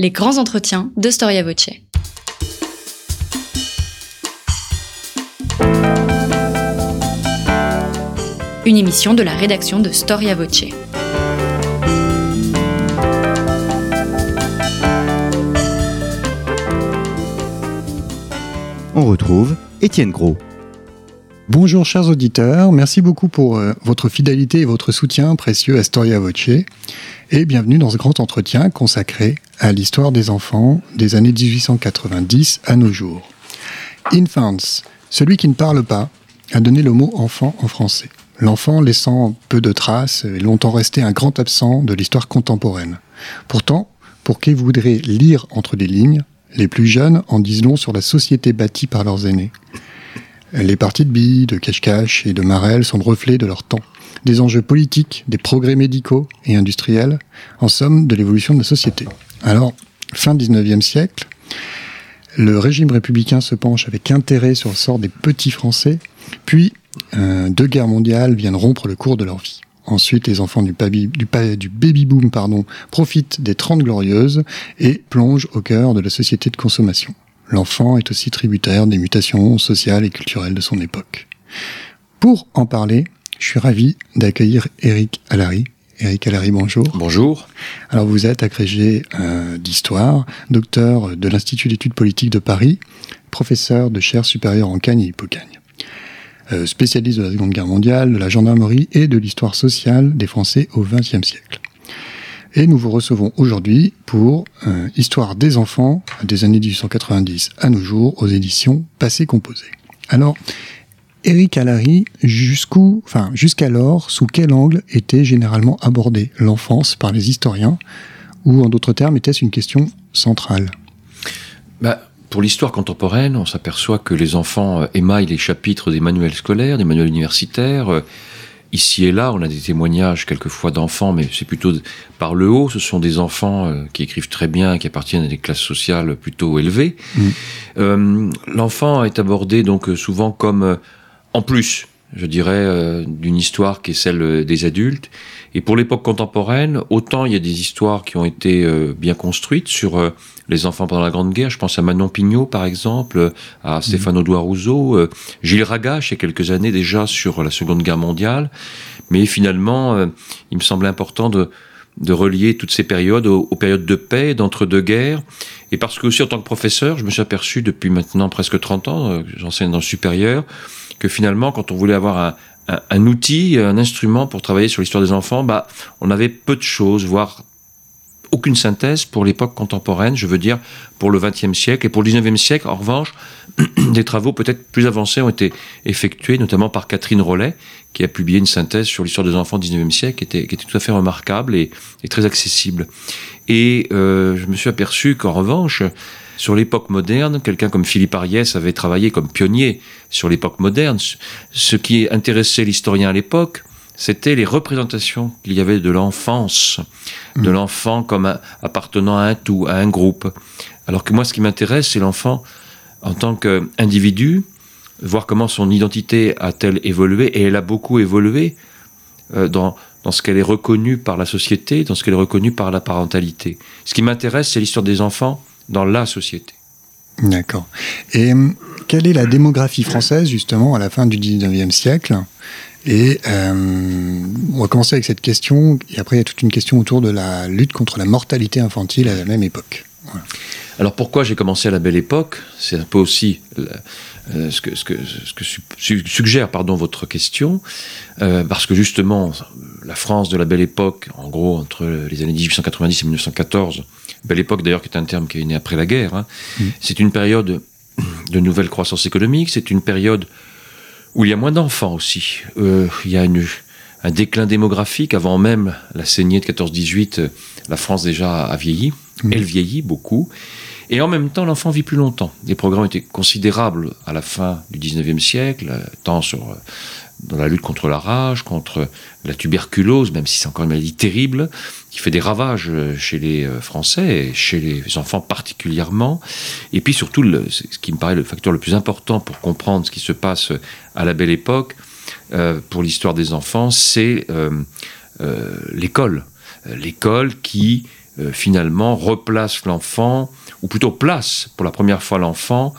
Les grands entretiens de Storia Voce. Une émission de la rédaction de Storia Voce. On retrouve Étienne Gros. Bonjour chers auditeurs, merci beaucoup pour euh, votre fidélité et votre soutien précieux à Storia Voce et bienvenue dans ce grand entretien consacré à l'histoire des enfants des années 1890 à nos jours. Infants, celui qui ne parle pas, a donné le mot enfant en français. L'enfant laissant peu de traces est longtemps resté un grand absent de l'histoire contemporaine. Pourtant, pour qui voudrait lire entre les lignes, les plus jeunes en disent long sur la société bâtie par leurs aînés. Les parties de billes, de cache-cache et de Marel sont le reflet de leur temps, des enjeux politiques, des progrès médicaux et industriels, en somme de l'évolution de la société. Alors, fin 19e siècle, le régime républicain se penche avec intérêt sur le sort des petits Français, puis euh, deux guerres mondiales viennent rompre le cours de leur vie. Ensuite, les enfants du, baby, du, du baby-boom pardon, profitent des Trente Glorieuses et plongent au cœur de la société de consommation l'enfant est aussi tributaire des mutations sociales et culturelles de son époque. Pour en parler, je suis ravi d'accueillir Eric Allary. Eric Allary, bonjour. Bonjour. Alors vous êtes agrégé euh, d'histoire, docteur de l'Institut d'études politiques de Paris, professeur de chaire supérieure en Cagne et Hippocagne. Euh, spécialiste de la Seconde Guerre mondiale, de la gendarmerie et de l'histoire sociale des Français au XXe siècle. Et nous vous recevons aujourd'hui pour euh, Histoire des enfants des années 1890 à nos jours aux éditions Passé Composé. Alors, Eric Allary, jusqu'où, enfin, jusqu'alors, sous quel angle était généralement abordée l'enfance par les historiens Ou en d'autres termes, était-ce une question centrale? Bah, Pour l'histoire contemporaine, on s'aperçoit que les enfants euh, émaillent les chapitres des manuels scolaires, des manuels universitaires. Euh, ici et là, on a des témoignages quelquefois d'enfants, mais c'est plutôt par le haut. Ce sont des enfants euh, qui écrivent très bien, qui appartiennent à des classes sociales plutôt élevées. Mm. Euh, l'enfant est abordé donc souvent comme en plus, je dirais, d'une histoire qui est celle des adultes. Et pour l'époque contemporaine, autant il y a des histoires qui ont été bien construites sur les enfants pendant la Grande Guerre. Je pense à Manon Pignot, par exemple, à mhm. Stéphane Audouin Rousseau, euh, Gilles Ragache, il y a quelques années déjà, sur la Seconde Guerre mondiale. Mais finalement, euh, il me semble important de, de relier toutes ces périodes aux, périodes de paix, d'entre-deux guerres. Et parce que aussi, en tant que professeur, je me suis aperçu depuis maintenant presque 30 ans, euh, j'enseigne dans le supérieur, que finalement, quand on voulait avoir un, un, un, outil, un instrument pour travailler sur l'histoire des enfants, bah, on avait peu de choses, voire aucune synthèse pour l'époque contemporaine, je veux dire pour le XXe siècle. Et pour le XIXe siècle, en revanche, des travaux peut-être plus avancés ont été effectués, notamment par Catherine Rollet, qui a publié une synthèse sur l'histoire des enfants du XIXe siècle, qui était, qui était tout à fait remarquable et, très accessible. Et euh, je me suis aperçu qu'en revanche, sur l'époque moderne, quelqu'un comme Philippe Ariès avait travaillé comme pionnier sur l'époque moderne. Ce qui intéressait l'historien à l'époque, c'était les représentations qu'il y avait de l'enfance, de mm. l'enfant comme appartenant à un tout, à un groupe. Alors que moi, ce qui m'intéresse, c'est l'enfant en tant qu'individu, voir comment son identité a-t-elle évolué, et elle a beaucoup évolué euh, dans, dans ce qu'elle est reconnue par la société, dans ce qu'elle est reconnue par la parentalité. Ce qui m'intéresse, c'est l'histoire des enfants dans la société. D'accord. Et hum, quelle est la démographie française, justement, à la fin du 19e siècle? Et euh, on va commencer avec cette question, et après il y a toute une question autour de la lutte contre la mortalité infantile à la même époque. Alors pourquoi j'ai commencé à la belle époque? C'est un peu aussi euh, ce, que, ce, que, ce que suggère pardon, votre question, euh, parce que justement, la France de la belle époque, en gros entre les années 1890 et 1914, belle époque d'ailleurs qui est un terme qui est né après la guerre, hein, mm. c'est une période de nouvelle croissance économique, c'est une période où il y a moins d'enfants aussi. Euh, il y a une, un déclin démographique. Avant même la saignée de 14-18, euh, la France déjà a vieilli. Mmh. Elle vieillit beaucoup. Et en même temps, l'enfant vit plus longtemps. Les programmes étaient considérables à la fin du 19e siècle, euh, tant sur dans la lutte contre la rage, contre la tuberculose, même si c'est encore une maladie terrible, qui fait des ravages chez les euh, Français et chez les enfants particulièrement. Et puis surtout, le, ce qui me paraît le facteur le plus important pour comprendre ce qui se passe à la belle époque, euh, pour l'histoire des enfants, c'est euh, euh, l'école. L'école qui finalement replace l'enfant, ou plutôt place pour la première fois l'enfant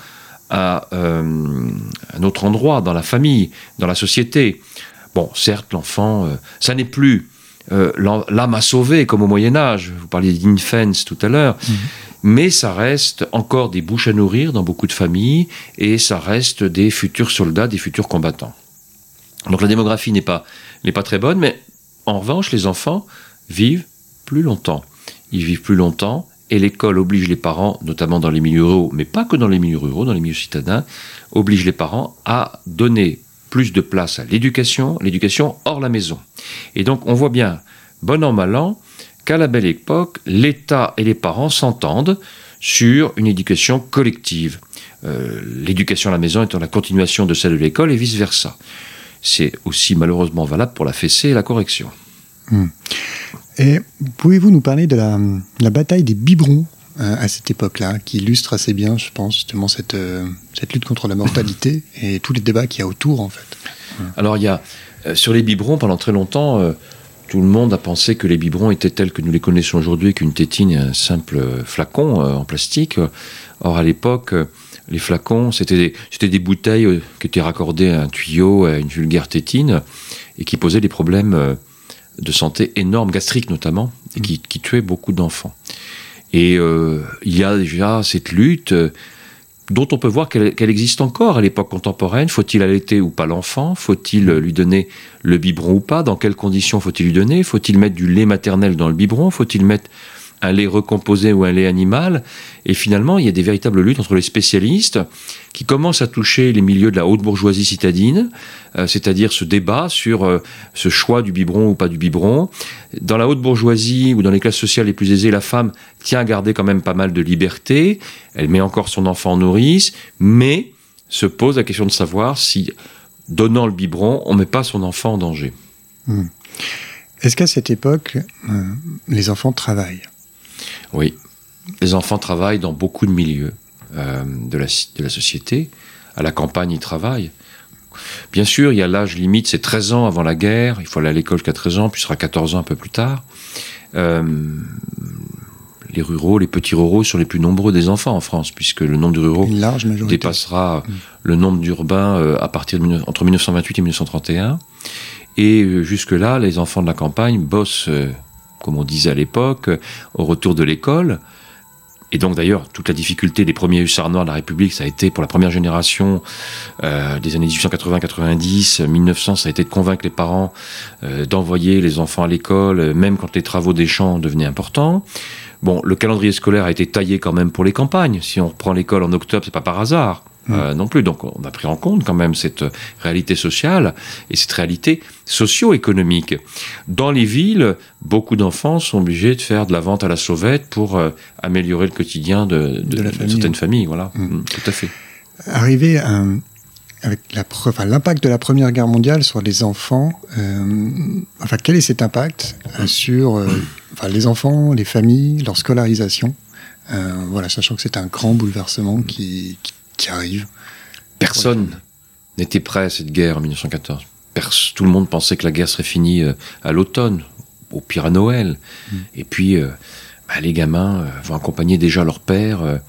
à un autre endroit dans la famille, dans la société. Bon, certes, l'enfant, ça n'est plus l'âme à sauver comme au Moyen Âge. Vous parliez d'infants tout à l'heure. Mhm. Mais ça reste encore des bouches à nourrir dans beaucoup de familles et ça reste des futurs soldats, des futurs combattants. Donc la démographie n'est pas, n'est pas très bonne, mais en revanche, les enfants vivent plus longtemps. Ils vivent plus longtemps et l'école oblige les parents, notamment dans les milieux ruraux, mais pas que dans les milieux ruraux, dans les milieux citadins, oblige les parents à donner plus de place à l'éducation, l'éducation hors la maison. Et donc on voit bien, bon an, mal an, qu'à la belle époque, l'État et les parents s'entendent sur une éducation collective. Euh, l'éducation à la maison étant la continuation de celle de l'école et vice-versa. C'est aussi malheureusement valable pour la fessée et la correction. Hmm. Et pouvez-vous nous parler de la, bataille des biberons euh, à cette époque-là, qui illustre assez bien, je pense, justement cette, euh, cette lutte contre la mortalité et tous les débats qu'il y a autour, en fait Alors, il y a, euh, sur les biberons, pendant très longtemps, tout le monde a pensé que les biberons étaient tels que nous les connaissons aujourd'hui, qu'une tétine est un simple flacon en plastique. Or, à l'époque, les flacons, c'était des, bouteilles qui étaient raccordées à un tuyau, à une vulgaire tétine, et qui posaient des problèmes de santé énorme, gastrique notamment, et qui, tuait beaucoup d'enfants. Et euh, il y a déjà cette lutte euh, dont on peut voir qu'elle existe encore à l'époque contemporaine. Faut-il allaiter ou pas l'enfant? Faut-il lui donner le biberon ou pas? Dans quelles conditions faut-il lui donner? Faut-il mettre du lait maternel dans le biberon? Faut-il mettre un lait recomposé ou un lait animal. Et finalement, il y a des véritables luttes entre les spécialistes qui commencent à toucher les milieux de la haute bourgeoisie citadine, euh, c'est-à-dire ce débat sur euh, ce choix du biberon ou pas du biberon. Dans la haute bourgeoisie ou dans les classes sociales les plus aisées, la femme tient à garder quand même pas mal de liberté. Elle met encore son enfant en nourrice, mais se pose la question de savoir si, donnant le biberon, on ne met pas son enfant en danger. Hmm. Est-ce qu'à cette époque, euh, les enfants travaillent? Oui. Les enfants travaillent dans beaucoup de milieux euh, de, la, de la société. À la campagne, ils travaillent. Bien sûr, il y a l'âge limite, c'est 13 ans avant la guerre. Il faut aller à l'école jusqu'à 13 ans, puis sera 14 ans un peu plus tard. Euh, les ruraux, les petits ruraux sont les plus nombreux des enfants en France, puisque le nombre de ruraux dépassera mm. le nombre d'urbains euh, à partir de, entre 1928 et 1931. Et jusque-là, les enfants de la campagne bossent comme on disait à l'époque, au retour de l'école. Et donc d'ailleurs, toute la difficulté des premiers hussards noirs de la République, ça a été pour la première génération euh, des années 1880-90, 1900, ça a été de convaincre les parents euh, d'envoyer les enfants à l'école, même quand les travaux des champs devenaient importants. Bon, le calendrier scolaire a été taillé quand même pour les campagnes. Si on reprend l'école en octobre, c'est pas par hasard. Euh, non plus. Donc on a pris en compte quand même cette réalité sociale et cette réalité socio-économique. Dans les villes, beaucoup d'enfants sont obligés de faire de la vente à la sauvette pour euh, améliorer le quotidien de, certaines familles. Voilà, mmh. Mmh, tout à fait. Arriver avec l'impact de la Première Guerre mondiale sur les enfants, euh, enfin quel est cet impact sur les enfants, les familles, leur scolarisation? Voilà, sachant que c'est un grand bouleversement qui, qui qui arrive. Personne n'était prêt à cette guerre en 1914. tout le monde pensait que la guerre serait finie euh, à l'automne, au pire à Noël. Mm. Et puis, euh, bah, les gamins euh, vont accompagner déjà leur père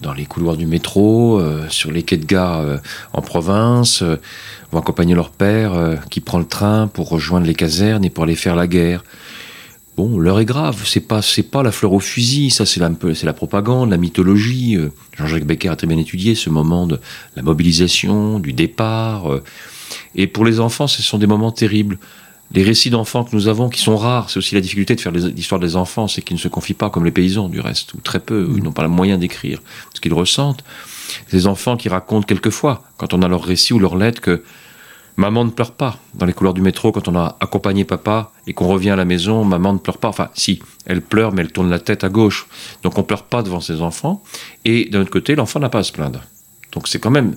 dans les couloirs du métro, sur les quais de gare en province, vont accompagner leur père qui prend le train pour rejoindre les casernes et pour aller faire la guerre. Bon, l'heure est grave, c'est pas c'est pas la fleur au fusil, ça c'est la, c'est la propagande, la mythologie. Euh, Jean-Jacques Becker a très bien étudié ce moment de la mobilisation, du départ. Euh. et pour les enfants, ce sont des moments terribles. Les récits d'enfants que nous avons, qui sont rares, c'est aussi la difficulté de faire l'histoire des enfants, c'est qu'ils ne se confient pas comme les paysans du reste, ou très peu, ils n'ont pas le moyen d'écrire ce qu'ils ressentent. Ces enfants qui racontent quelquefois, quand on a leur récit ou leur lettre, que Maman ne pleure pas dans les couloirs du métro quand on a accompagné papa et qu'on revient à la maison. Maman ne pleure pas. Enfin, si, elle pleure, mais elle tourne la tête à gauche. Donc on pleure pas devant ses enfants. Et d'un autre côté, l'enfant n'a pas à se plaindre. Donc c'est quand même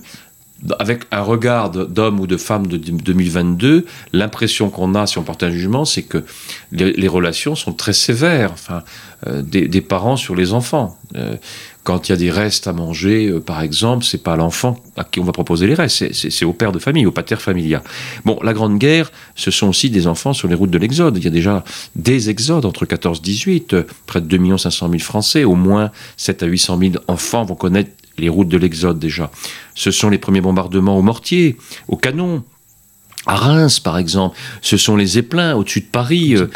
avec un regard d'homme ou de femme de 2022, l'impression qu'on a, si on porte un jugement, c'est que les, relations sont très sévères, enfin, euh, des, parents sur les enfants. Euh, quand il y a des restes à manger, euh, par exemple, c'est pas l'enfant à qui on va proposer les restes, c'est au père de famille, au pater familia. Bon, la Grande Guerre, ce sont aussi des enfants sur les routes de l'exode. Il y a déjà des exodes entre 14-18, près de 2 500 000 Français, au moins 7 à 800 000 enfants vont connaître les routes de l'Exode déjà. Ce sont les premiers bombardements au mortier, au canon, à Reims, par exemple, ce sont les zeppelins au-dessus de Paris, euh,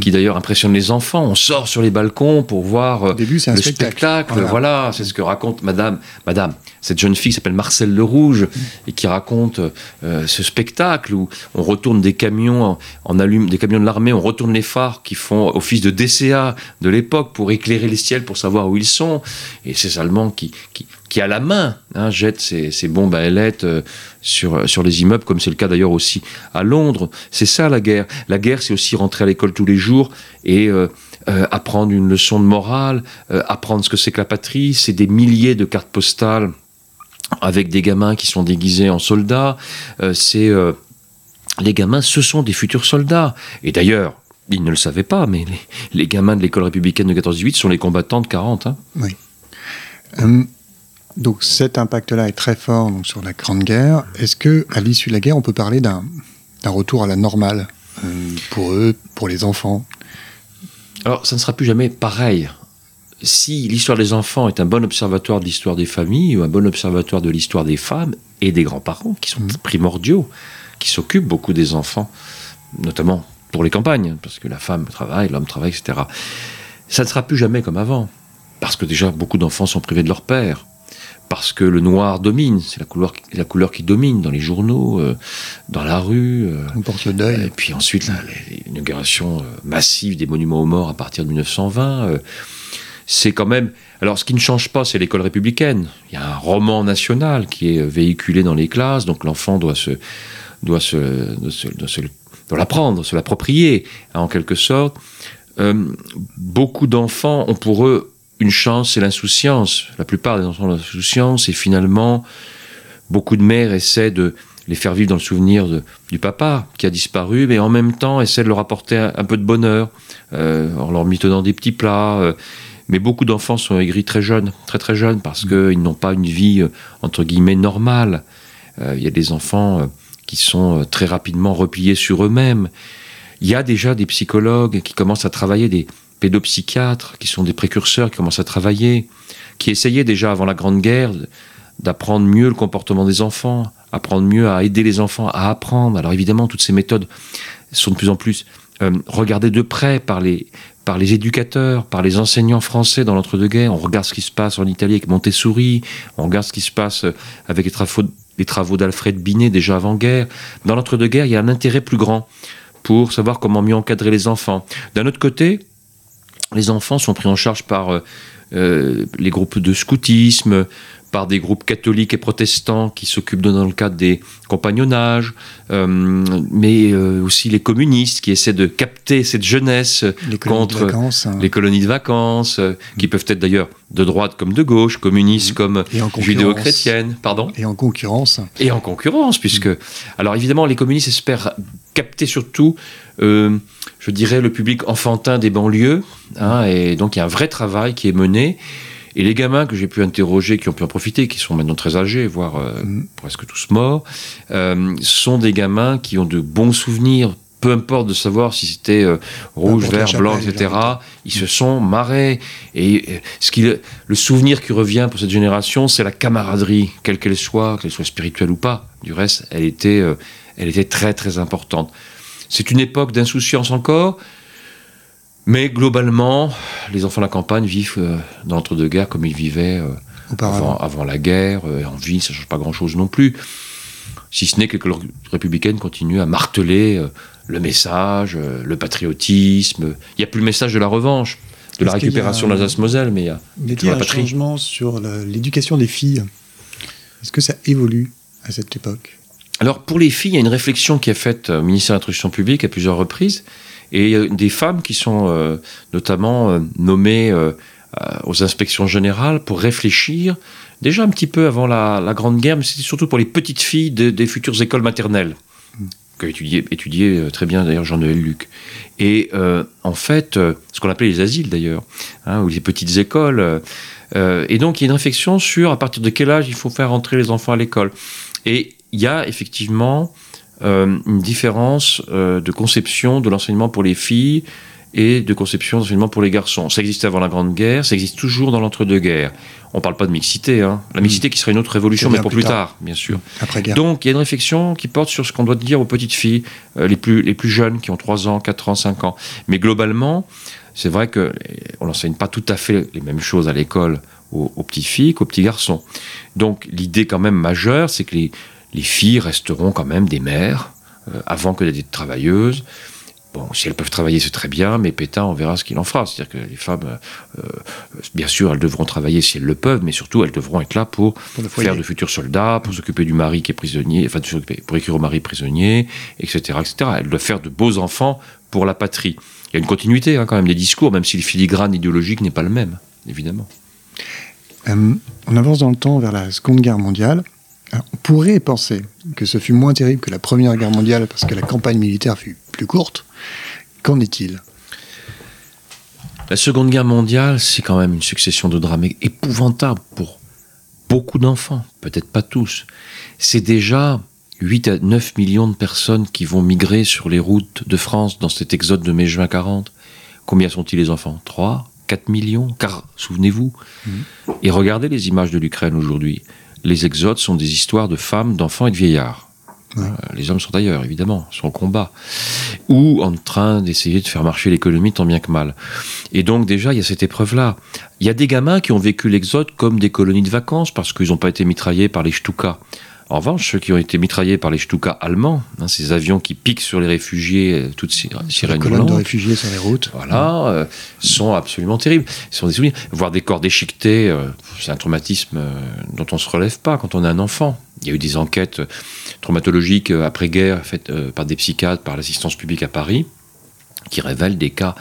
qui d'ailleurs impressionnent les enfants. On sort sur les balcons pour voir euh, le spectacle. Voilà, c'est ce que raconte Madame, Madame, cette jeune fille s'appelle Marcel Le Rouge et qui raconte euh, ce spectacle où on retourne des camions en, allume, des camions de l'armée, on retourne les phares qui font office de DCA de l'époque pour éclairer les ciels pour savoir où ils sont. Et ces Allemands qui, qui, qui à la main hein, jette ses, bombes à ailettes euh, sur, sur les immeubles, comme c'est le cas d'ailleurs aussi à Londres. C'est ça la guerre. La guerre, c'est aussi rentrer à l'école tous les jours et euh, euh, apprendre une leçon de morale, apprendre ce que c'est que la patrie. C'est des milliers de cartes postales avec des gamins qui sont déguisés en soldats. c'est les gamins, ce sont des futurs soldats. Et d'ailleurs, ils ne le savaient pas, mais les, gamins de l'école républicaine de 14-18 sont les combattants de 40. Hein. Oui. Hum, donc cet impact-là est très fort sur la Grande Guerre. Est-ce que à l'issue de la guerre, on peut parler d'un retour à la normale euh, pour eux, pour les enfants? Alors, ça ne sera plus jamais pareil. Si l'histoire des enfants est un bon observatoire de l'histoire des familles ou un bon observatoire de l'histoire des femmes et des grands-parents, qui sont mmh. primordiaux, qui s'occupent beaucoup des enfants, notamment pour les campagnes, parce que la femme travaille, l'homme travaille, etc. Ça ne sera plus jamais comme avant. Parce que déjà, beaucoup d'enfants sont privés de leur père parce que le noir domine, c'est la couleur, la couleur qui domine dans les journaux, euh, dans la rue. Euh, et puis ensuite, l'inauguration euh, massive des monuments aux morts à partir de 1920. C'est quand même. Alors, ce qui ne change pas, c'est l'école républicaine. Il y a un roman national qui est véhiculé dans les classes, donc l'enfant doit se, doit se, doit l'apprendre, se l'approprier, en quelque sorte. beaucoup d'enfants ont pour eux une chance, c'est l'insouciance. La plupart des enfants ont l'insouciance et finalement, beaucoup de mères essaient de les faire vivre dans le souvenir du papa qui a disparu, mais en même temps essaient de leur apporter un, peu de bonheur euh, en leur mitonnant des petits plats. Euh. Mais beaucoup d'enfants sont aigris très jeunes, très très jeunes, parce qu'ils n'ont pas une vie euh, entre guillemets normale. Il y a des enfants qui sont très rapidement repliés sur eux-mêmes. Il y a déjà des psychologues qui commencent à travailler des, pédopsychiatres, qui sont des précurseurs, qui commencent à travailler, qui essayaient déjà avant la Grande Guerre d'apprendre mieux le comportement des enfants, apprendre mieux à aider les enfants à apprendre. Alors évidemment, toutes ces méthodes sont de plus en plus euh, regardées de près par les, par les éducateurs, par les enseignants français dans l'entre-deux-guerres. On regarde ce qui se passe en Italie avec Montessori, on regarde ce qui se passe avec les travaux, d'Alfred Binet déjà avant-guerre. Dans l'entre-deux-guerres, il y a un intérêt plus grand pour savoir comment mieux encadrer les enfants. D'un autre côté, les enfants sont pris en charge par euh, euh, les groupes de scoutisme, par des groupes catholiques et protestants qui s'occupent dans le cadre des compagnonnages, euh, mais aussi les communistes qui essaient de capter cette jeunesse contre hein. les colonies de vacances, qui peuvent être d'ailleurs de droite comme de gauche, communistes comme judéo-chrétiennes, pardon? Et en concurrence. Et en concurrence, puisque alors évidemment les communistes espèrent capter surtout je dirais, le public enfantin des banlieues. Hein, et donc, il y a un vrai travail qui est mené. Et les gamins que j'ai pu interroger, qui ont pu en profiter, qui sont maintenant très âgés, voire euh, mm. presque tous morts, euh, sont des gamins qui ont de bons souvenirs, peu importe de savoir si c'était euh, rouge, vert, blanc, etc. Ils se sont marrés. Et ce qui, le souvenir qui revient pour cette génération, c'est la camaraderie, quelle qu'elle soit, qu'elle soit spirituelle ou pas. Du reste, elle était, elle était très très importante. C'est une époque d'insouciance encore, mais globalement, les enfants de la campagne vivent euh, dans l'entre-deux-guerres comme ils vivaient euh, avant, la guerre. Euh, en vie, ça ne change pas grand-chose non plus. Si ce n'est que les républicaines continuent à marteler le message, le patriotisme. Il n'y a plus le message de la revanche, de la récupération de l'Alsace-Moselle, mais il y a, il y a un changement sur l'éducation des filles. Est-ce que ça évolue à cette époque? Alors pour les filles, il y a une réflexion qui est faite au ministère de l'Instruction publique à plusieurs reprises, et il y a des femmes qui sont euh, notamment euh, nommées euh, aux inspections générales pour réfléchir, déjà un petit peu avant la, Grande Guerre, mais c'était surtout pour les petites filles des futures écoles maternelles, que étudiait, très bien d'ailleurs Jean-Noël Luc. Et en fait, ce qu'on appelait les asiles d'ailleurs, hein, ou les petites écoles. et donc il y a une réflexion sur à partir de quel âge il faut faire entrer les enfants à l'école. Et il y a effectivement euh, une différence euh, de conception de l'enseignement pour les filles et de conception d'enseignement pour les garçons. Ça existait avant la Grande Guerre, ça existe toujours dans l'entre-deux-guerres. On ne parle pas de mixité, hein. la mixité qui sera une autre révolution, mais pour plus tard, bien sûr. Après -guerre. Donc il y a une réflexion qui porte sur ce qu'on doit dire aux petites filles, euh, les, plus, les plus jeunes, qui ont 3 ans, 4 ans, 5 ans. Mais globalement, c'est vrai qu'on n'enseigne pas tout à fait les mêmes choses à l'école aux, aux petites filles qu'aux petits garçons. Donc l'idée quand même majeure, c'est que les, les filles resteront quand même des mères euh, avant que des travailleuses. Bon, si elles peuvent travailler, c'est très bien, mais Pétain, on verra ce qu'il en fera. C'est-à-dire que les femmes, euh, euh, bien sûr, elles devront travailler si elles le peuvent, mais surtout, elles devront être là pour, faire de futurs soldats, pour s'occuper du mari qui est prisonnier, enfin, pour écrire au mari prisonnier, etc., etc. Elles doivent faire de beaux enfants pour la patrie. Il y a une continuité, hein, quand même, des discours, même si le filigrane idéologique n'est pas le même, évidemment. on avance dans le temps vers la Seconde Guerre mondiale on pourrait penser que ce fut moins terrible que la Première Guerre mondiale parce que la campagne militaire fut plus courte. Qu'en est-il? La Seconde Guerre mondiale, c'est quand même une succession de drames épouvantables pour beaucoup d'enfants, peut-être pas tous. C'est déjà 8 à 9 millions de personnes qui vont migrer sur les routes de France dans cet exode de mai-juin 40. Combien sont-ils les enfants? 3 4 millions? Car, souvenez-vous, mmh. et regardez les images de l'Ukraine aujourd'hui les exodes sont des histoires de femmes, d'enfants et de vieillards. Euh, les hommes sont ailleurs, évidemment, sont au combat, ou en train d'essayer de faire marcher l'économie tant bien que mal. Et donc déjà, il y a cette épreuve-là. Il y a des gamins qui ont vécu l'exode comme des colonies de vacances parce qu'ils n'ont pas été mitraillés par les Stuka. En revanche, ceux qui ont été mitraillés par les Stuka allemands, hein, ces avions qui piquent sur les réfugiés, euh, toutes ces sirènes colonnes de réfugiés sur les routes, voilà, euh, sont absolument terribles. Ce sont des souvenirs. Voir des corps déchiquetés, euh, c'est un traumatisme dont on se relève pas quand on est un enfant. Il y a eu des enquêtes traumatologiques après-guerre faites par des psychiatres, par l'assistance publique à Paris, qui révèlent des cas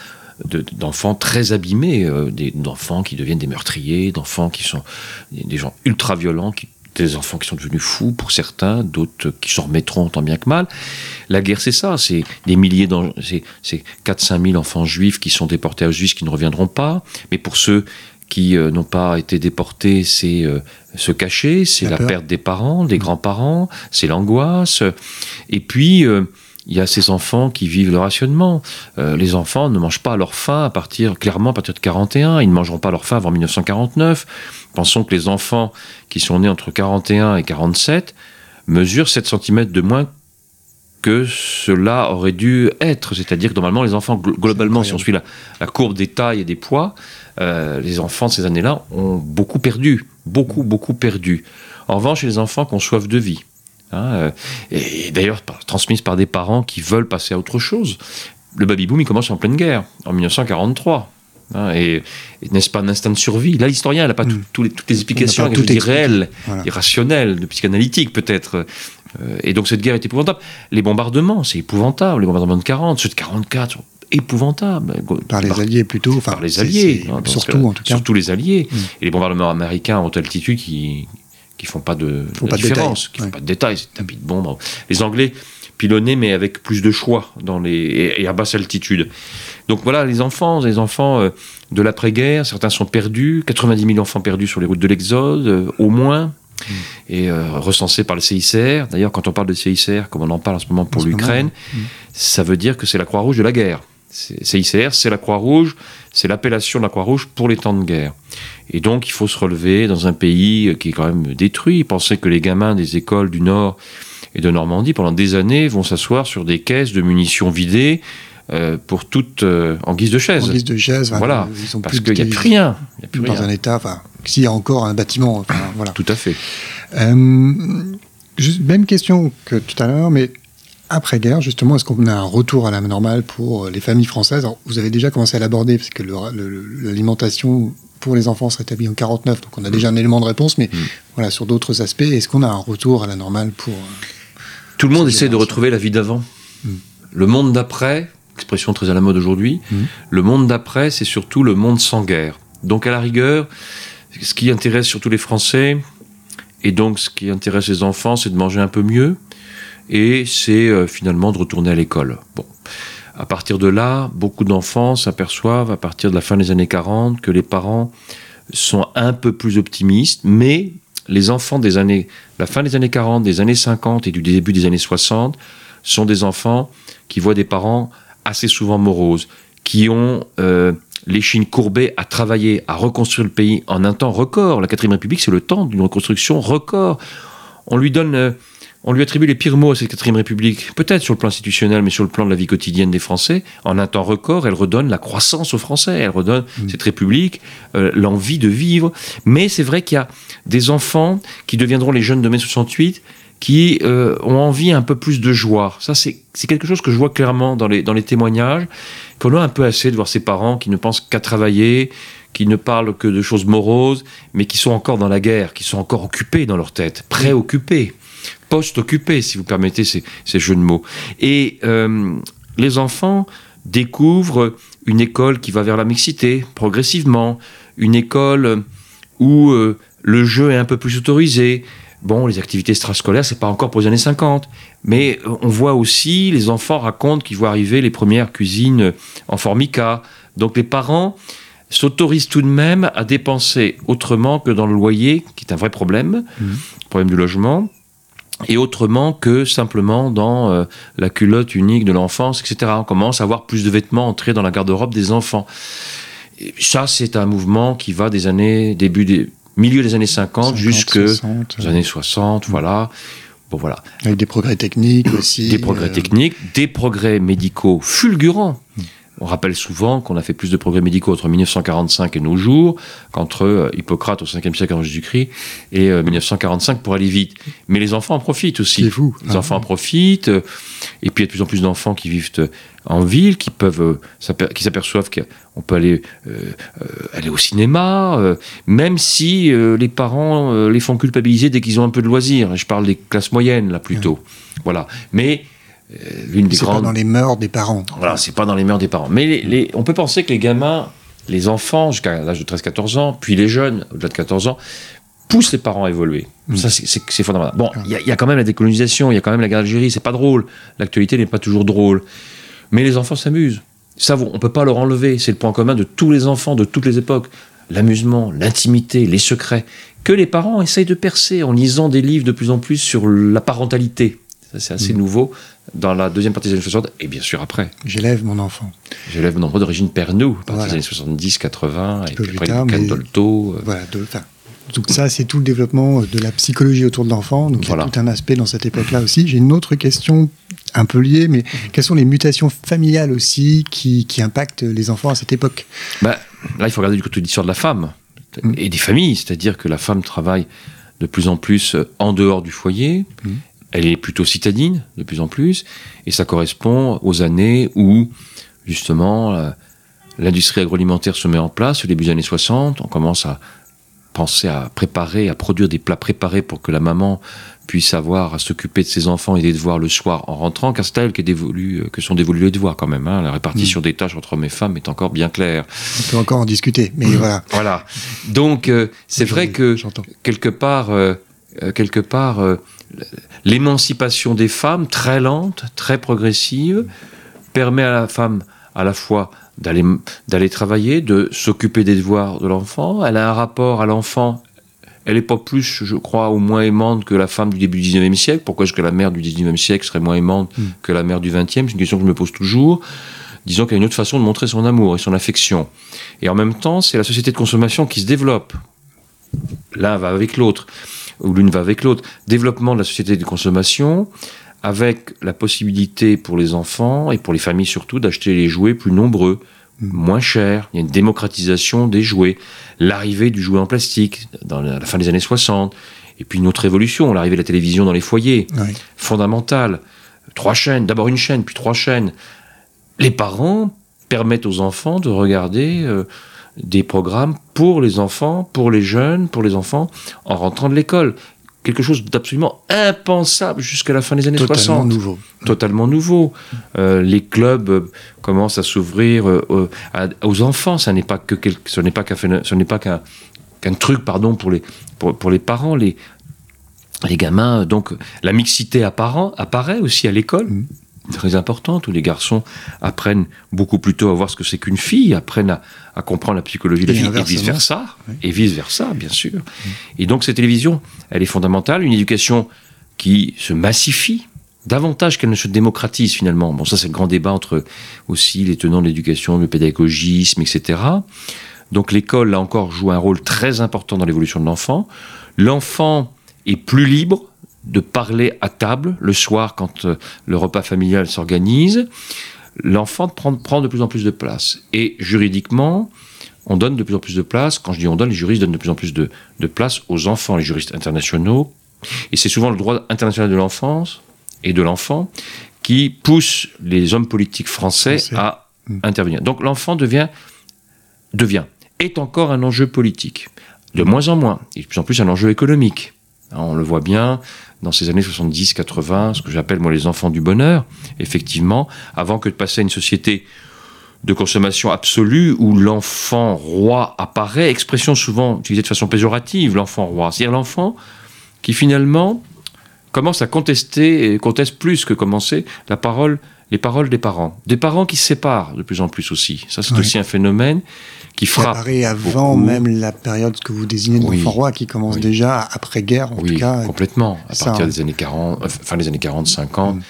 d'enfants très abîmés, d'enfants qui deviennent des meurtriers, d'enfants qui sont des gens ultra violents, qui des enfants qui sont devenus fous pour certains, d'autres qui s'en remettront tant bien que mal. La guerre, c'est ça, c'est des milliers, c'est 4-5 000 enfants juifs qui sont déportés à Auschwitz qui ne reviendront pas. Mais pour ceux qui euh, n'ont pas été déportés, c'est euh, se cacher, c'est la, perte des parents, des grands-parents, c'est l'angoisse. Et puis, euh, il y a ces enfants qui vivent le rationnement. les enfants ne mangent pas leur faim à partir, clairement, à partir de 41. Ils ne mangeront pas leur faim avant 1949. Pensons que les enfants qui sont nés entre 41 et 47 mesurent 7 cm de moins que cela aurait dû être. C'est-à-dire que normalement, les enfants, globalement, si on suit la, courbe des tailles et des poids, euh, les enfants de ces années-là ont beaucoup perdu. Beaucoup, beaucoup perdu. En revanche, les enfants qui ont soif de vie. Hein, euh, et d'ailleurs transmises par des parents qui veulent passer à autre chose. Le baby-boom, il commence en pleine guerre, en 1943. Hein, et, n'est-ce pas un instinct de survie? Là, l'historien n'a pas mm. toutes les explications tout réelles, irrationnelles, de psychanalytique peut-être. Euh, et donc cette guerre est épouvantable. Les bombardements, c'est épouvantable. Les bombardements de 40, ceux de 44 sont épouvantables. Par les Alliés plutôt. par les Alliés. Hein, surtout, en tout cas. Surtout les Alliés. Mm. Et les bombardements américains à haute altitude qui qui font pas de, différence, qui font pas de détails, c'est tapis de bombes. Les Anglais pilonnaient, mais avec plus de choix dans les, et à basse altitude. Donc voilà, les enfants, les enfants euh, de l'après-guerre, certains sont perdus, 90 000 enfants perdus sur les routes de l'Exode, euh, au moins, mm. et euh, recensés par le CICR. D'ailleurs, quand on parle de CICR, comme on en parle en ce moment pour l'Ukraine, mm. ça veut dire que c'est la Croix-Rouge de la guerre. CICR, c'est la Croix-Rouge, c'est l'appellation de la Croix-Rouge pour les temps de guerre. Et donc, il faut se relever dans un pays qui est quand même détruit. Penser que les gamins des écoles du Nord et de Normandie, pendant des années, vont s'asseoir sur des caisses de munitions vidées euh, pour toutes euh, en guise de chaise. En guise de chaise, voilà. Ils parce qu'il n'y a plus rien. Y a plus dans un état, enfin, s'il y a encore un bâtiment, voilà. Tout à fait. Euh, même question que tout à l'heure, mais après-guerre, justement, est-ce qu'on a un retour à la normale pour les familles françaises? Vous avez déjà commencé à l'aborder, parce que l'alimentation pour les enfants serait établie en 49, donc on a déjà un élément de réponse, mais mm. voilà, sur d'autres aspects, est-ce qu'on a un retour à la normale pour... Tout le monde essaie de retrouver la vie d'avant. Mm. Le monde d'après, expression très à la mode aujourd'hui, mmh. le monde d'après, c'est surtout le monde sans guerre. Donc à la rigueur, ce qui intéresse surtout les Français, et donc ce qui intéresse les enfants, c'est de manger un peu mieux, et c'est euh, finalement de retourner à l'école. Bon. À partir de là, beaucoup d'enfants s'aperçoivent, à partir de la fin des années 40, que les parents sont un peu plus optimistes, mais les enfants des années, la fin des années 40, des années 50 et du début des années 60 sont des enfants qui voient des parents assez souvent moroses, qui ont euh, les chines courbées à travailler, à reconstruire le pays en un temps record. La quatrième République, c'est le temps d'une reconstruction record. On lui donne euh, on lui attribue les pires mots à cette quatrième république, peut-être sur le plan institutionnel, mais sur le plan de la vie quotidienne des Français. En un temps record, elle redonne la croissance aux Français, elle redonne mm. cette république euh, l'envie de vivre. Mais c'est vrai qu'il y a des enfants qui deviendront les jeunes de mai 68 qui euh, ont envie un peu plus de joie. Ça, c'est quelque chose que je vois clairement dans les, dans les témoignages, qu'on a un peu assez de voir ses parents qui ne pensent qu'à travailler, qui ne parlent que de choses moroses, mais qui sont encore dans la guerre, qui sont encore occupés dans leur tête, préoccupés post-occupé, si vous permettez ces, jeux de mots. Et euh, les enfants découvrent une école qui va vers la mixité progressivement, une école où euh, le jeu est un peu plus autorisé. Bon, les activités extrascolaires, c'est pas encore pour les années 50, mais euh, on voit aussi les enfants racontent qu'ils voient arriver les premières cuisines en formica. Donc les parents s'autorisent tout de même à dépenser autrement que dans le loyer, qui est un vrai problème, mmh. problème du logement et autrement que simplement dans euh, la culotte unique de l'enfance, etc. On commence à avoir plus de vêtements entrés dans la garde-robe des enfants. Et ça, c'est un mouvement qui va des années, début des, milieu des années 50, jusque les années 60, voilà. Bon, voilà. Avec des progrès techniques aussi. Des progrès euh, techniques, des progrès médicaux fulgurants. Mm. On rappelle souvent qu'on a fait plus de progrès médicaux entre 1945 et nos jours qu'entre euh, Hippocrate au 5e siècle avant Jésus-Christ et 1945 euh, pour aller vite. Mais les enfants en profitent aussi. C'est. Les enfants en profitent. Euh, et puis il y a de plus en plus d'enfants qui vivent en ville, qui peuvent, qui s'aperçoivent qu'on peut aller, aller au cinéma, même si les parents les font culpabiliser dès qu'ils ont un peu de loisirs. Je parle des classes moyennes là plutôt. Voilà. Mais l'une des grandes. pas dans les mœurs des parents. Voilà, c'est pas dans les mœurs des parents. Mais les, on peut penser que les gamins, les enfants jusqu'à l'âge de 13-14 ans, puis les jeunes au-delà de 14 ans, poussent les parents à évoluer. Mm. Ça, c'est fondamental. Bon, il y, a quand même la décolonisation, il y a quand même la guerre d'Algérie, c'est pas drôle. L'actualité n'est pas toujours drôle. Mais les enfants s'amusent. Ça, on peut pas leur enlever. C'est le point commun de tous les enfants de toutes les époques. L'amusement, l'intimité, les secrets, que les parents essayent de percer en lisant des livres de plus en plus sur la parentalité. C'est assez nouveau dans la deuxième partie des années 60 et bien sûr après. J'élève mon enfant. J'élève mon enfant d'origine Pernou, à partir des années 70, 80, et puis après Dolto. Euh. Voilà, donc ça, c'est tout le développement de la psychologie autour de l'enfant. Donc il y a tout un aspect dans cette époque-là aussi. J'ai une autre question un peu liée, mais quelles sont les mutations familiales aussi qui, qui impactent les enfants à cette époque? Bah, Là, il faut regarder du côté de l'histoire de la femme mm. et des familles, c'est-à-dire que la femme travaille de plus en plus en dehors du foyer. Mm elle est plutôt citadine de plus en plus, et ça correspond aux années où justement euh, l'industrie agroalimentaire se met en place, au début des années 60, on commence à penser à préparer, à produire des plats préparés pour que la maman puisse avoir à s'occuper de ses enfants et des devoirs le soir en rentrant, car c'est elle qui est dévolu, euh, que sont dévolus les devoirs quand même. Hein. La répartition mm. des tâches entre hommes et femmes est encore bien claire. On peut encore en discuter, mais voilà. Voilà. Donc euh, c'est vrai que quelque part, quelque part, l'émancipation des femmes, très lente, très progressive, permet à la femme à la fois d'aller, travailler, de s'occuper des devoirs de l'enfant. Elle a un rapport à l'enfant. Elle n'est pas plus, je crois, ou moins aimante que la femme du début du 19e siècle. Pourquoi est-ce que la mère du 19e siècle serait moins aimante hmm. que la mère du 20e C'est une question que je me pose toujours. Disons qu'il y a une autre façon de montrer son amour et son affection. Et en même temps, c'est la société de consommation qui se développe. L'un va avec l'autre ou l'une va avec l'autre. Développement de la société de consommation, avec la possibilité pour les enfants et pour les familles surtout d'acheter les jouets plus nombreux, mm. moins chers. Il y a une démocratisation des jouets. L'arrivée du jouet en plastique dans la fin des années 60. Et puis une autre évolution, l'arrivée de la télévision dans les foyers. Fondamentale. Trois chaînes, d'abord une chaîne, puis trois chaînes. Les parents permettent aux enfants de regarder euh, des programmes pour les enfants, pour les jeunes, pour les enfants, en rentrant de l'école. quelque chose d'absolument impensable jusqu'à la fin des années Totalement 60. nouveau. Totalement nouveau. Euh, les clubs euh, commencent à s'ouvrir euh, aux enfants. Ça n'est pas que quel- ce n'est pas qu'un ce n'est pas qu'un truc pardon pour les pour, pour les parents les les gamins donc la mixité apparaît aussi à l'école Mhm. Très importante où les garçons apprennent beaucoup plus tôt à voir ce que c'est qu'une fille apprennent à, à comprendre la psychologie de la fille et inversement. vice versa Oui. et vice versa bien sûr et donc cette télévision elle est fondamentale une éducation qui se massifie davantage qu'elle ne se démocratise finalement. Bon, ça c'est le grand débat entre aussi les tenants de l'éducation, le pédagogisme, etc. Donc l'école, là encore, joue un rôle très important dans l'évolution de l'enfant. L'enfant est plus libre de parler à table le soir quand euh, le repas familial s'organise. L'enfant prend, prend de plus en plus de place. Et juridiquement, on donne de plus en plus de place. Quand je dis on donne, les juristes donnent de plus en plus de, de place aux enfants, les juristes internationaux. Et c'est souvent le droit international de l'enfance et de l'enfant qui pousse les hommes politiques français Français. à Mm. intervenir. Donc l'enfant devient, devient, est encore un enjeu politique. De moins en moins, et de plus en plus un enjeu économique. Hein, On le voit bien dans ces années 70-80, ce que j'appelle moi les enfants du bonheur, effectivement, avant que de passer à une société de consommation absolue où l'enfant roi apparaît, expression souvent utilisée de façon péjorative, l'enfant roi, c'est-à-dire l'enfant qui finalement commence à contester, et conteste plus que commencer, la parole, les paroles des parents. Des parents qui se séparent de plus en plus aussi. Ça, c'est Oui. aussi un phénomène qui Qui frappe. apparaît avant beaucoup. même la période que vous désignez de Oui. roi, qui commence Oui. déjà après-guerre, en oui, tout cas. complètement. À partir hein. des années 40, euh, fin des années 40, 50, Mm.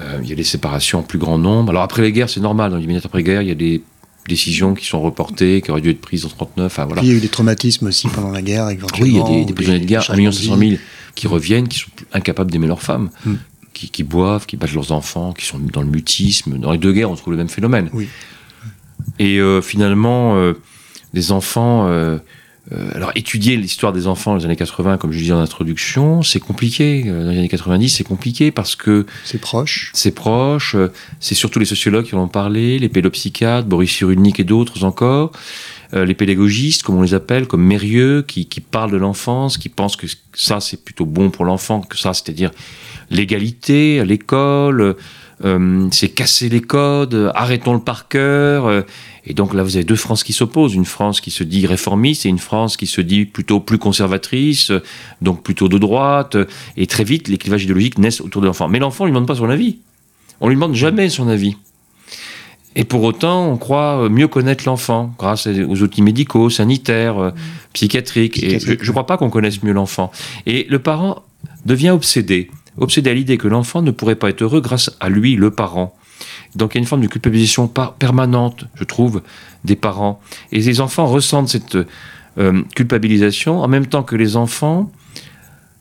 euh, il y a des séparations en plus grand nombre. Alors après les guerres, c'est normal. Dans les minutes après-guerre, il y a des décisions qui sont reportées, qui auraient dû être prises en 39. Enfin, voilà. Puis il y a eu des traumatismes aussi pendant la guerre, éventuellement. Oui, il y a des, des prisonniers de guerre, 1 changements million de 500 vie. 000 qui reviennent, qui sont incapables d'aimer leurs femmes, Mm. qui, qui boivent, qui battent leurs enfants, qui sont dans le mutisme. Dans les deux guerres, on trouve le même phénomène. Oui. Et euh, finalement, euh, des enfants. euh, euh, alors, étudier l'histoire des enfants dans les années 80, comme je disais en introduction, c'est compliqué. Dans les années 90, c'est compliqué parce que C'est proche. c'est proche. C'est surtout les sociologues qui en ont parlé, les pédopsychiatres, Boris Cyrulnik et d'autres encore, les pédagogistes, comme on les appelle, comme Mérieux, qui, qui parlent de l'enfance, qui pensent que ça c'est plutôt bon pour l'enfant, que ça, c'est-à-dire l'égalité à l'école, euh, c'est casser les codes, euh, arrêtons le par cœur. euh, et donc là, vous avez deux France qui s'opposent. Une France qui se dit réformiste et une France qui se dit plutôt plus conservatrice, donc plutôt de droite. Et très vite, les clivages idéologiques naissent autour de l'enfant. Mais l'enfant, on lui demande pas son avis. On lui demande jamais son avis. Et pour autant, on croit mieux connaître l'enfant grâce aux outils médicaux, sanitaires, psychiatriques. Et je ne crois pas qu'on connaisse mieux l'enfant. Et le parent devient obsédé, obsédé à l'idée que l'enfant ne pourrait pas être heureux grâce à lui, le parent. Donc il y a une forme de culpabilisation permanente, je trouve, des parents. Et les enfants ressentent cette euh, culpabilisation en même temps que les enfants,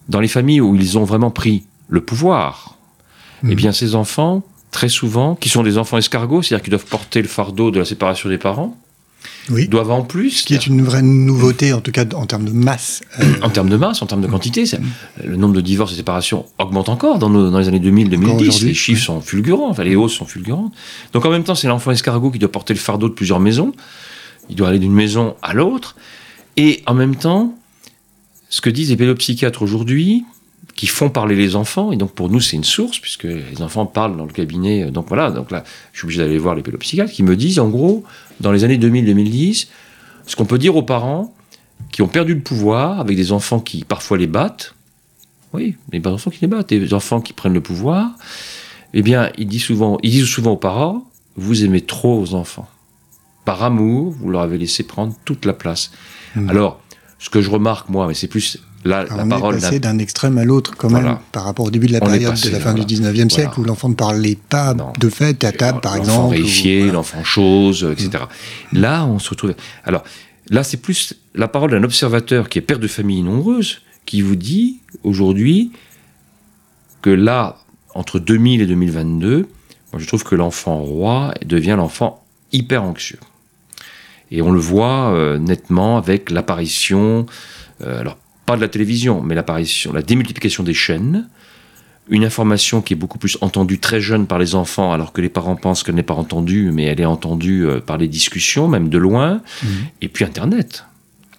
dans les familles où ils ont vraiment pris le pouvoir, eh bien ces enfants, très souvent, qui sont des enfants escargots, c'est-à-dire qui doivent porter le fardeau de la séparation des parents, Oui. doivent en plus, Ce qui est une vraie nouveauté, en tout cas en termes de masse. euh, en termes de masse, en termes de quantité, c'est- le nombre de divorces et séparations augmente encore dans, nos- dans les années 2000-2010. aujourd'hui, Les chiffres sont fulgurants, enfin les hausses sont fulgurantes. Donc en même temps, c'est l'enfant escargot qui doit porter le fardeau de plusieurs maisons. Il doit aller d'une maison à l'autre. Et en même temps, ce que disent les pédopsychiatres aujourd'hui, qui font parler les enfants, et donc pour nous c'est une source, puisque les enfants parlent dans le cabinet, donc voilà, donc là je suis obligé d'aller voir les pédopsychiatres, qui me disent en gros, dans les années 2000-2010, ce qu'on peut dire aux parents qui ont perdu le pouvoir, avec des enfants qui parfois les battent, oui, des enfants qui les battent, des enfants qui prennent le pouvoir, eh bien ils disent souvent, ils disent souvent aux parents, vous aimez trop vos enfants. Par amour, vous leur avez laissé prendre toute la place. Mhm. Alors, ce que je remarque, moi, mais c'est plus la, Alors, la on parole est d'un passé d'un extrême à l'autre quand même Voilà. par rapport au début de la On période passé, de la fin voilà. du 19e siècle Voilà. où l'enfant ne parlait pas Non. de fait à table par l'enfant exemple. réifié, ou- voilà. l'enfant chose, etc. Là, on se retrouve. Alors, là, c'est plus la parole d'un observateur qui est père de famille nombreuse, qui vous dit aujourd'hui que là, entre 2000 et 2022, moi, je trouve que l'enfant roi devient l'enfant hyper anxieux. Et on le voit euh, nettement avec l'apparition, euh, alors pas de la télévision, mais l'apparition, la démultiplication des chaînes, une information qui est beaucoup plus entendue très jeune par les enfants, alors que les parents pensent qu'elle n'est pas entendue, mais elle est entendue euh, par les discussions, même de loin, Mhm. et puis Internet.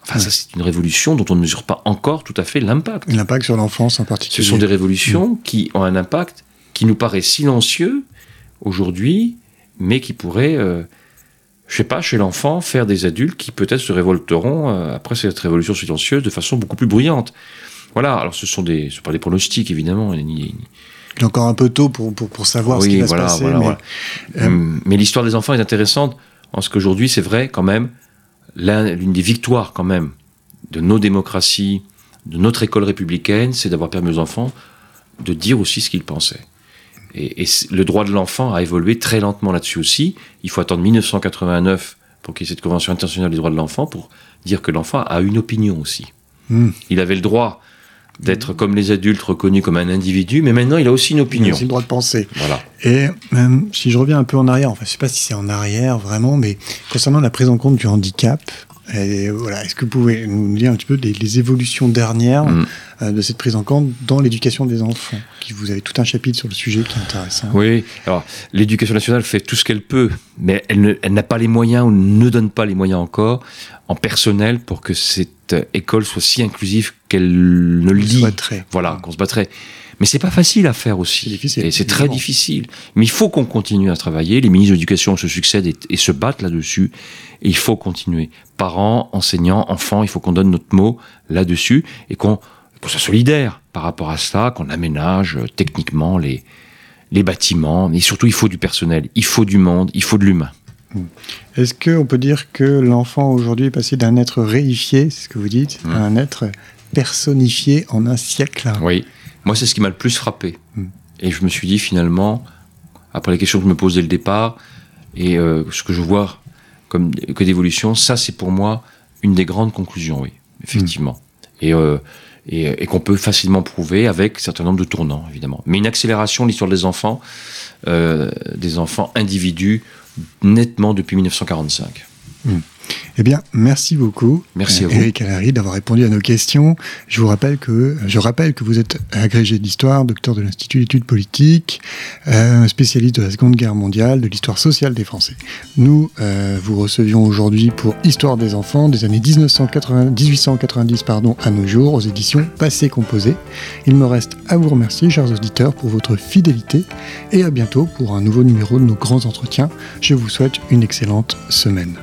Enfin, ça, c'est une révolution dont on ne mesure pas encore tout à fait l'impact. L'impact sur l'enfance en particulier. Ce sont des révolutions qui ont un impact qui nous paraît silencieux aujourd'hui, mais qui pourraient, euh, je sais pas, chez l'enfant, faire des adultes qui peut-être se révolteront euh, après cette révolution silencieuse de façon beaucoup plus bruyante. Voilà, alors ce sont des, ce sont pas des pronostics évidemment, ni- Il est encore un peu tôt pour, pour, pour savoir ce Oui, qui va voilà, se passer. voilà, mais, voilà. euh, Hum, Mais l'histoire des enfants est intéressante en ce qu'aujourd'hui, c'est vrai quand même, l'un- l'une des victoires quand même de nos démocraties, de notre école républicaine, c'est d'avoir permis aux enfants de dire aussi ce qu'ils pensaient. Et, le droit de l'enfant a évolué très lentement là-dessus aussi. Il faut attendre 1989 pour qu'il y ait cette Convention internationale des droits de l'enfant pour dire que l'enfant a une opinion aussi. Hmm. Il avait le droit d'être comme les adultes reconnu comme un individu, mais maintenant il a aussi une il a opinion. aussi le droit de penser. Voilà. Et même si je reviens un peu en arrière, enfin je sais pas si c'est en arrière vraiment, mais concernant la prise en compte du handicap, et voilà, est-ce que vous pouvez nous dire un petit peu les, les évolutions dernières Mm. euh, de cette prise en compte dans l'éducation des enfants qui Vous avez tout un chapitre sur le sujet qui est intéressant. Oui, alors l'éducation nationale fait tout ce qu'elle peut, mais elle n'a pas les moyens ou ne donne pas les moyens encore en personnel pour que cette euh, école soit si inclusive qu'elle ne le dit. Voilà, qu'on se battrait. Mais c'est pas facile à faire aussi. C'est difficile, Et c'est très difficile. Mais il faut qu'on continue à travailler. Les ministres de l'éducation se succèdent et, et se battent là-dessus. Et il faut continuer. Parents, enseignants, enfants, il faut qu'on donne notre mot là-dessus et qu'on qu'on soit solidaire par rapport à cela, qu'on aménage euh, techniquement les, les bâtiments. Mais surtout, il faut du personnel, il faut du monde, il faut de l'humain. Est-ce qu'on peut dire que l'enfant aujourd'hui est passé d'un être réifié, c'est ce que vous dites, Mm. à un être personnifié en un siècle? Oui. Moi, c'est ce qui m'a le plus frappé. Mm. Et je me suis dit, finalement, après les questions que je me pose dès le départ, et euh, ce que je vois comme que d'évolution, ça, c'est pour moi une des grandes conclusions, oui, effectivement. Et, euh, et, et qu'on peut facilement prouver avec un certain nombre de tournants, évidemment. Mais une accélération de l'histoire des enfants, euh, des enfants individus, nettement depuis 1945. Eh bien, merci beaucoup, Merci à vous. Eric Allary, d'avoir répondu à nos questions. Je vous rappelle que je rappelle que vous êtes agrégé d'histoire, docteur de l'Institut d'études politiques, euh, spécialiste de la Seconde Guerre mondiale, de l'histoire sociale des Français. Nous euh, vous recevions aujourd'hui pour Histoire des enfants des années 1980 1890 pardon, à nos jours aux éditions Passé Composé. Il me reste à vous remercier, chers auditeurs, pour votre fidélité et à bientôt pour un nouveau numéro de nos grands entretiens. Je vous souhaite une excellente semaine.